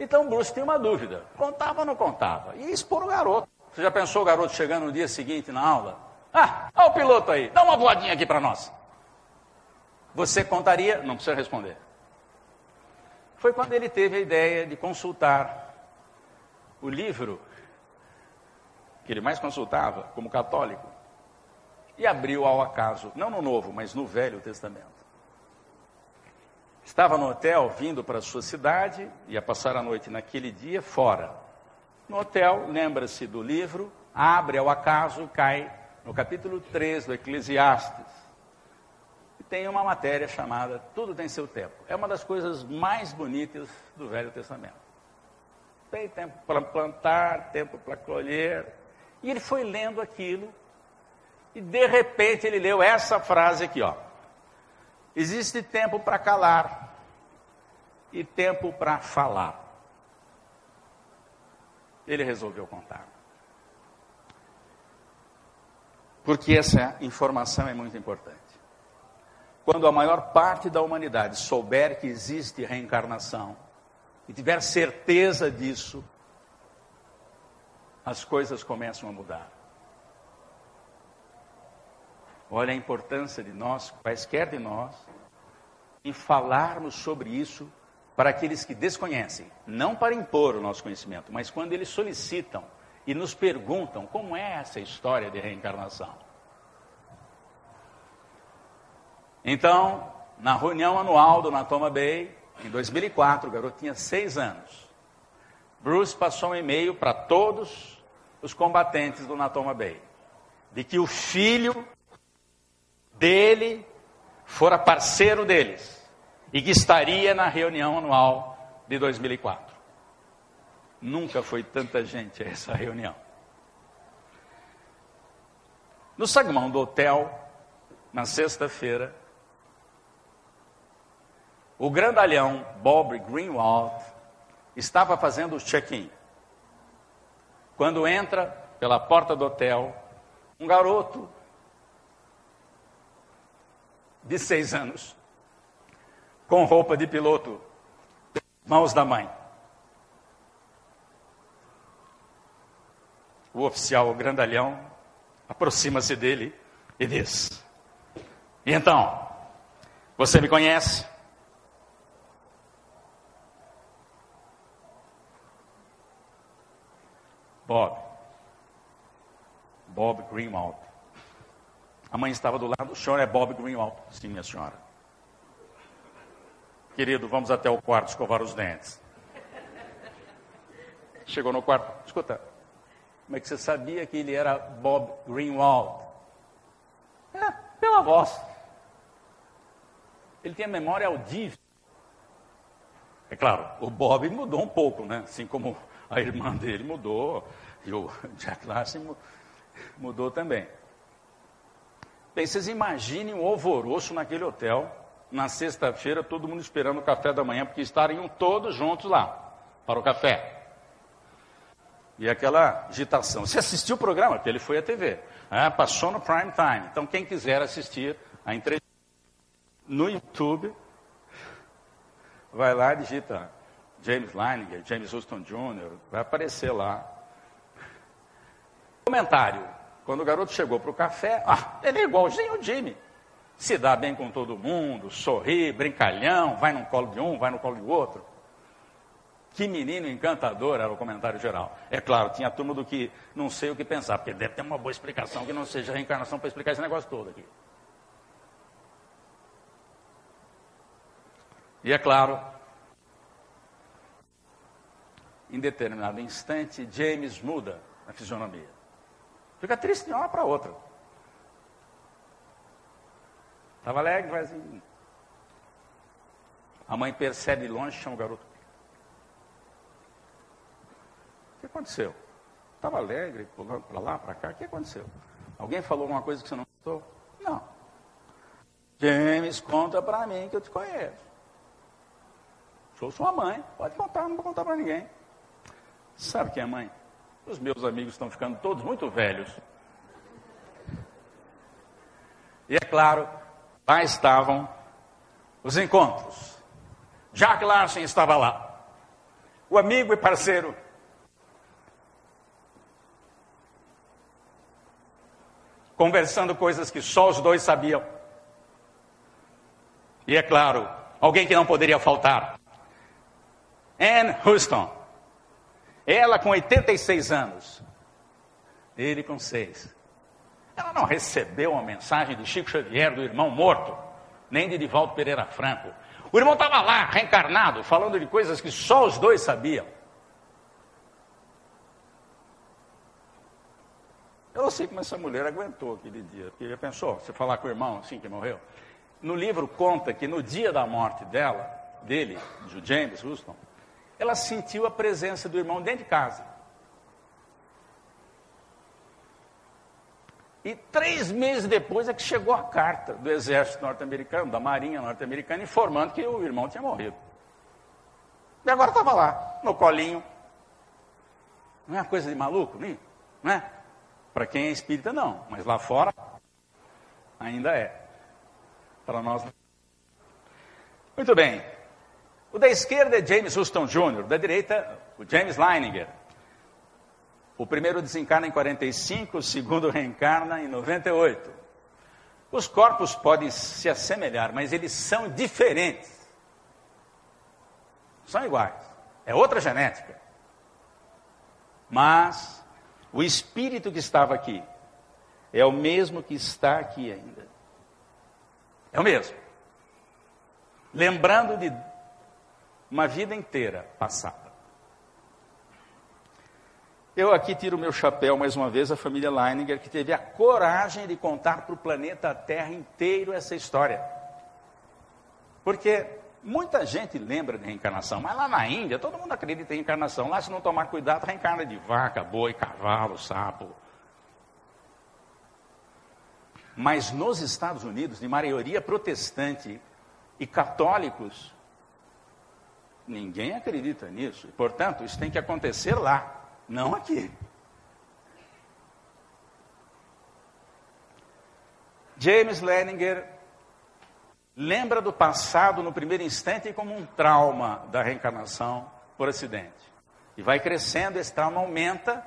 Então Bruce tem uma dúvida: contava ou não contava? E expor o garoto. Você já pensou o garoto chegando no dia seguinte na aula? Ah, olha o piloto aí, dá uma voadinha aqui para nós. Você contaria? Não precisa responder. Foi quando ele teve a ideia de consultar o livro que ele mais consultava como católico e abriu ao acaso, não no Novo, mas no Velho Testamento. Estava no hotel, vindo para a sua cidade, ia passar a noite naquele dia fora. No hotel, lembra-se do livro, abre ao acaso, cai no capítulo 3 do Eclesiastes. E tem uma matéria chamada Tudo tem seu tempo. É uma das coisas mais bonitas do Velho Testamento. Tem tempo para plantar, tempo para colher. E ele foi lendo aquilo, e de repente ele leu essa frase aqui, ó. Existe tempo para calar e tempo para falar. Ele resolveu contar. Porque essa informação é muito importante. Quando a maior parte da humanidade souber que existe reencarnação e tiver certeza disso, as coisas começam a mudar. Olha a importância de nós, quaisquer de nós, em falarmos sobre isso para aqueles que desconhecem, não para impor o nosso conhecimento, mas quando eles solicitam e nos perguntam como é essa história de reencarnação. Então, na reunião anual do Natoma Bay, em 2004, o garoto tinha seis anos. Bruce passou um e-mail para todos os combatentes do Natoma Bay, de que o filho dele fora parceiro deles e que estaria na reunião anual de 2004. Nunca foi tanta gente a essa reunião. No saguão do hotel, na sexta-feira, o grandalhão Bob Greenwald estava fazendo o check-in. Quando entra pela porta do hotel, um garoto de seis anos, com roupa de piloto, mãos da mãe. O oficial, o grandalhão, aproxima-se dele e diz: E então, você me conhece? Bob. Bob Greenwald. A mãe estava do lado. O senhor é Bob Greenwald? Sim, minha senhora. Querido, vamos até o quarto escovar os dentes. Chegou no quarto. Escuta, como é que você sabia que ele era Bob Greenwald? É, pela voz. Ele tem a memória audível. É claro, o Bob mudou um pouco, né? Assim como a irmã dele mudou, e o Jack Larson mudou também. Bem, vocês imaginem o alvoroço naquele hotel, na sexta-feira, todo mundo esperando o café da manhã, porque estariam todos juntos lá, para o café. E aquela agitação. Você assistiu o programa? Porque ele foi à TV. É, passou no prime time. Então, quem quiser assistir a entrevista no YouTube, vai lá e digita James Leininger, James Houston Jr., vai aparecer lá. Comentário. Quando o garoto chegou para o café, ah, ele é igualzinho o Jimmy. Se dá bem com todo mundo, sorri, brincalhão, vai no colo de um, vai no colo do outro. Que menino encantador era o comentário geral. É claro, tinha a turma do que não sei o que pensar, porque deve ter uma boa explicação que não seja reencarnação para explicar esse negócio todo aqui. E é claro, em determinado instante, James muda a fisionomia. Fica triste de uma para outra. Estava alegre, mas assim. A mãe percebe de longe, chama o garoto. O que aconteceu? Estava alegre, pulando para lá, para cá. O que aconteceu? Alguém falou alguma coisa que você não gostou? Não. James, conta para mim que eu te conheço. Sou sua mãe, pode contar, não vou contar para ninguém. Sabe quem é mãe? Os meus amigos estão ficando todos muito velhos. E é claro, lá estavam os encontros. Jack Larson estava lá. O amigo e parceiro. conversando coisas que só os dois sabiam. E é claro, alguém que não poderia faltar. Anne Houston. Ela com 86 anos. Ele com 6. Ela não recebeu uma mensagem de Chico Xavier, do irmão morto, nem de Divaldo Pereira Franco. O irmão estava lá, reencarnado, falando de coisas que só os dois sabiam. Eu não sei como essa mulher aguentou aquele dia. Porque já pensou, você falar com o irmão assim que morreu? No livro conta que no dia da morte dela, dele, de James Houston, ela sentiu a presença do irmão dentro de casa. E três meses depois é que chegou a carta do exército norte-americano, da marinha norte-americana, informando que o irmão tinha morrido. E agora estava lá, no colinho. Não é uma coisa de maluco, não é? Para quem é espírita, não. Mas lá fora, ainda é. Para nós, não. Muito bem. O da esquerda é James Houston Jr., da direita, o James Leininger. O primeiro desencarna em 45, o segundo <laughs> reencarna em 98. Os corpos podem se assemelhar, mas eles são diferentes. São iguais. É outra genética. Mas o espírito que estava aqui é o mesmo que está aqui ainda. É o mesmo. Lembrando de uma vida inteira passada. Eu aqui tiro meu chapéu mais uma vez à família Leininger, que teve a coragem de contar para o planeta Terra inteiro essa história. Porque muita gente lembra de reencarnação, mas lá na Índia todo mundo acredita em reencarnação. Lá, se não tomar cuidado, reencarna de vaca, boi, cavalo, sapo. Mas nos Estados Unidos, de maioria protestante e católicos, Ninguém acredita nisso. Portanto, isso tem que acontecer lá, não aqui. James Leninger lembra do passado no primeiro instante como um trauma da reencarnação por acidente. E vai crescendo, esse trauma aumenta,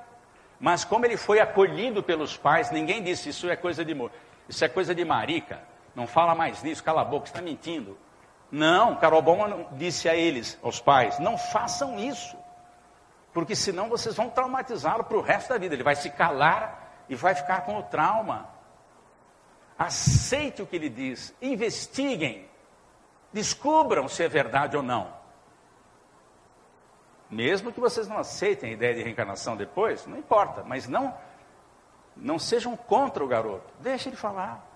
mas como ele foi acolhido pelos pais, ninguém disse isso é coisa de isso é coisa de marica. Não fala mais nisso, cala a boca, está mentindo. Não, Carol Bowman disse a eles, aos pais, não façam isso, porque senão vocês vão traumatizá-lo para o resto da vida. Ele vai se calar e vai ficar com o trauma. Aceite o que ele diz, investiguem, descubram se é verdade ou não. Mesmo que vocês não aceitem a ideia de reencarnação depois, não importa, mas não não sejam contra o garoto. Deixe ele falar.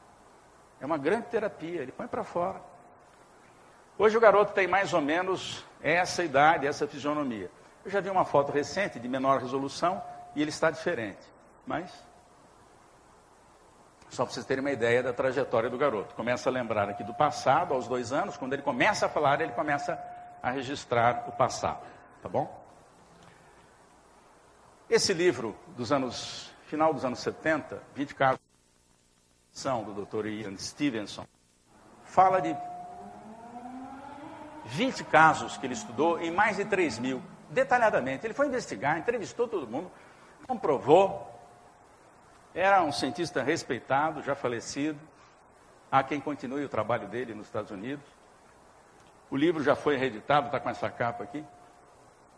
É uma grande terapia, ele põe para fora. Hoje o garoto tem mais ou menos essa idade, essa fisionomia. Eu já vi uma foto recente de menor resolução e ele está diferente. Mas, só para vocês terem uma ideia da trajetória do garoto. Começa a lembrar aqui do passado, aos dois anos, quando ele começa a falar, ele começa a registrar o passado. Tá bom? Esse livro dos anos, final dos anos 70, 20 casos são do Dr. Ian Stevenson, fala de 20 casos que ele estudou em mais de 3 mil, detalhadamente. Ele foi investigar, entrevistou todo mundo, comprovou. Era um cientista respeitado, já falecido. Há quem continue o trabalho dele nos Estados Unidos. O livro já foi reeditado, está com essa capa aqui.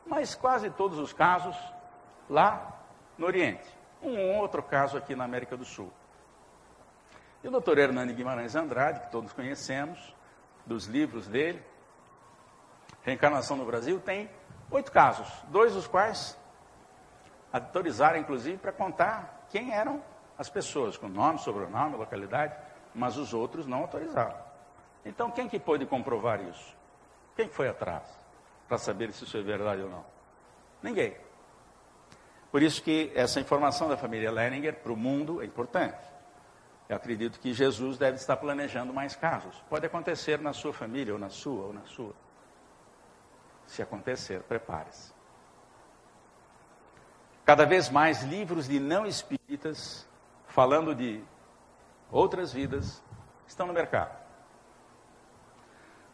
Mas quase todos os casos lá no Oriente. Um outro caso aqui na América do Sul. E o doutor Hernani Guimarães Andrade, que todos conhecemos, dos livros dele, reencarnação no Brasil, tem oito casos, dois dos quais autorizaram, inclusive, para contar quem eram as pessoas, com nome, sobrenome, localidade, mas os outros não autorizaram. Então, quem que pôde comprovar isso? Quem foi atrás para saber se isso é verdade ou não? Ninguém. Por isso que essa informação da família Leninger para o mundo é importante. Eu acredito que Jesus deve estar planejando mais casos. Pode acontecer na sua família, ou na sua, ou na sua. Se acontecer, prepare-se. Cada vez mais livros de não espíritas, falando de outras vidas, estão no mercado.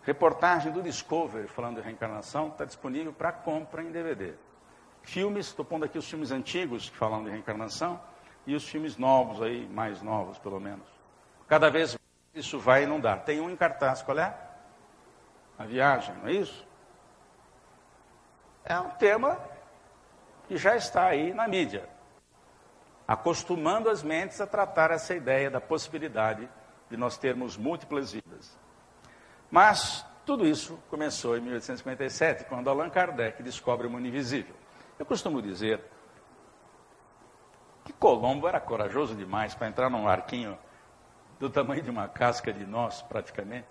Reportagem do Discovery falando de reencarnação está disponível para compra em DVD. Filmes, estou pondo aqui os filmes antigos que falam de reencarnação, E os filmes novos aí, mais novos pelo menos. Cada vez mais isso vai inundar. Tem um em cartaz, qual é? A viagem, não é isso? É um tema que já está aí na mídia, acostumando as mentes a tratar essa ideia da possibilidade de nós termos múltiplas vidas. Mas tudo isso começou em 1857, quando Allan Kardec descobre o mundo invisível. Eu costumo dizer que Colombo era corajoso demais para entrar num arquinho do tamanho de uma casca de nós, praticamente,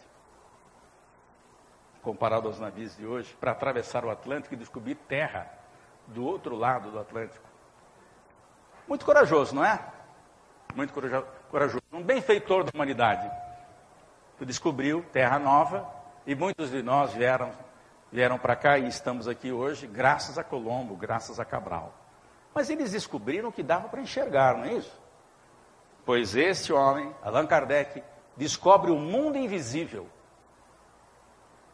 comparado aos navios de hoje, para atravessar o Atlântico e descobrir terra do outro lado do Atlântico. Muito corajoso, não é? Muito corajoso. Um benfeitor da humanidade. Que descobriu terra nova e muitos de nós vieram, vieram para cá e estamos aqui hoje graças a Colombo, graças a Cabral. Mas eles descobriram que dava para enxergar, não é isso? Pois este homem, Allan Kardec, descobre o mundo invisível.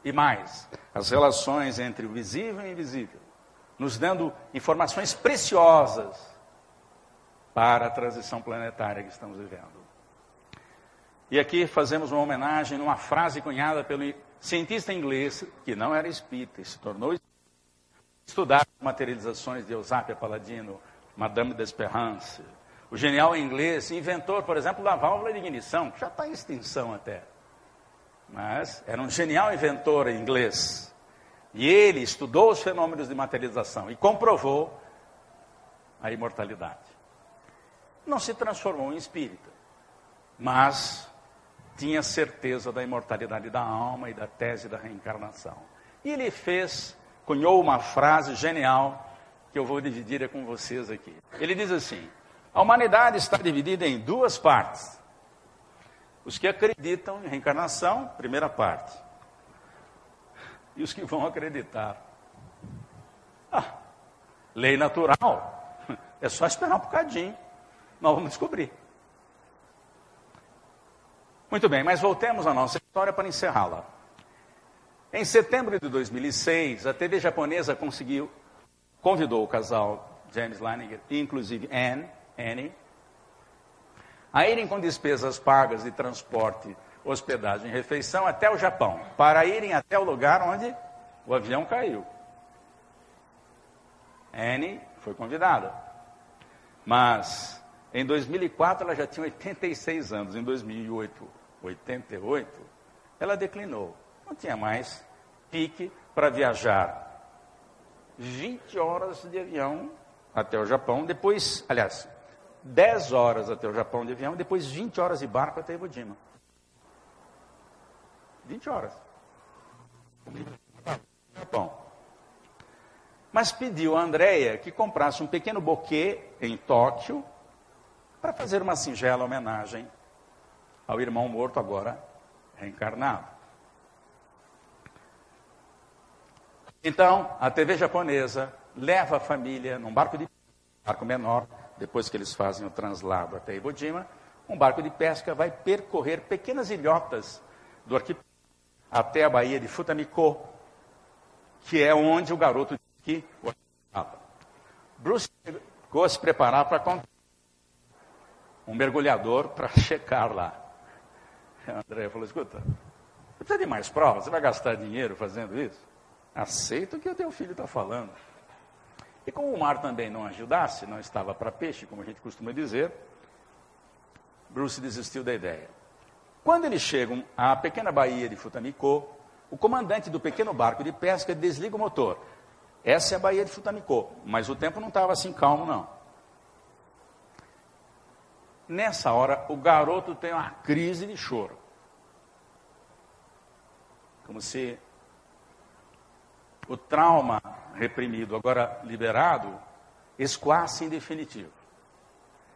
E mais, as relações entre o visível e o invisível, nos dando informações preciosas para a transição planetária que estamos vivendo. E aqui fazemos uma homenagem numa frase cunhada pelo cientista inglês, que não era espírita e se tornou estudar materializações de Eusapia Paladino, Madame d'Esperance, o genial inglês, inventor, por exemplo, da válvula de ignição, que já está em extinção até. Mas era um genial inventor inglês. E ele estudou os fenômenos de materialização e comprovou a imortalidade. Não se transformou em espírita, mas tinha certeza da imortalidade da alma e da tese da reencarnação. E ele fez cunhou uma frase genial que eu vou dividir com vocês aqui. Ele diz assim: a humanidade está dividida em duas partes. Os que acreditam em reencarnação, primeira parte. E os que vão acreditar. Ah, lei natural. É só esperar um bocadinho. Nós vamos descobrir. Muito bem, mas voltemos à nossa história para encerrá-la. Em setembro de 2006, a TV japonesa conseguiu, convidou o casal James Leininger inclusive Anne, Annie, a irem com despesas pagas de transporte, hospedagem e refeição até o Japão, para irem até o lugar onde o avião caiu. Anne foi convidada. Mas em 2004 ela já tinha 86 anos, em 2008, 88, ela declinou. Não tinha mais pique para viajar. 20 horas de avião até o Japão, depois, aliás, 10 horas até o Japão de avião, depois 20 horas de barco até Iwo Jima. 20 horas. Japão. Mas pediu a Andrea que comprasse um pequeno buquê em Tóquio para fazer uma singela homenagem ao irmão morto agora reencarnado. Então, a TV japonesa leva a família num barco de barco menor, depois que eles fazem o translado até Iwo Jima, um barco de pesca vai percorrer pequenas ilhotas do arquipélago até a baía de Futamiko, que é onde o garoto que estava. Bruce chegou a se preparar para um mergulhador para <laughs> checar lá. André falou: escuta, você precisa de mais provas? Você vai gastar dinheiro fazendo isso? Aceita o que o teu filho está falando. E como o mar também não ajudasse, não estava para peixe, como a gente costuma dizer, Bruce desistiu da ideia. Quando eles chegam à pequena baía de Futamiko, o comandante do pequeno barco de pesca desliga o motor. Essa é a baía de Futamiko, mas o tempo não estava assim calmo, não. Nessa hora, o garoto tem uma crise de choro. Como se o trauma reprimido, agora liberado, escoasse em definitivo.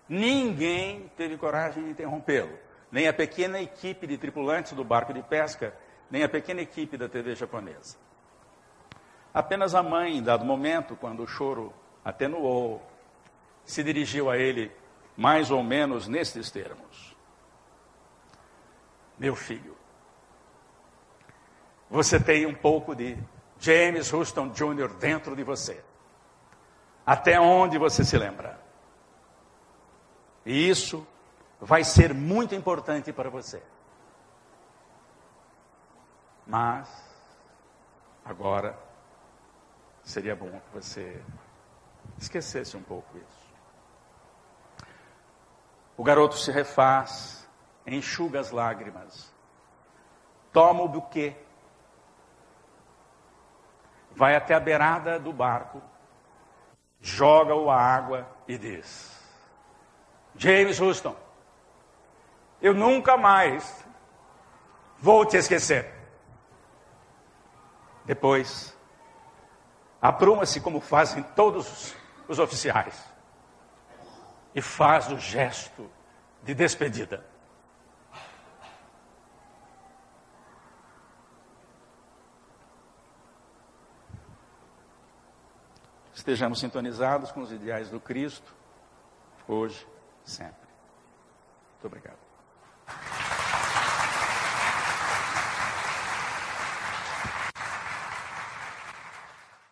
Ninguém teve coragem de interrompê-lo, nem a pequena equipe de tripulantes do barco de pesca, nem a pequena equipe da TV japonesa. Apenas a mãe, em dado momento, quando o choro atenuou, se dirigiu a ele mais ou menos nestes termos: Meu filho, você tem um pouco de James Houston Jr. dentro de você. Até onde você se lembra? E isso vai ser muito importante para você. Mas, agora, seria bom que você esquecesse um pouco isso. O garoto se refaz, enxuga as lágrimas, toma o buquê, vai até a beirada do barco, joga-o à água e diz: James Houston, eu nunca mais vou te esquecer. Depois, apruma-se como fazem todos os oficiais e faz o gesto de despedida. estejamos sintonizados com os ideais do Cristo, hoje, sempre. Muito obrigado.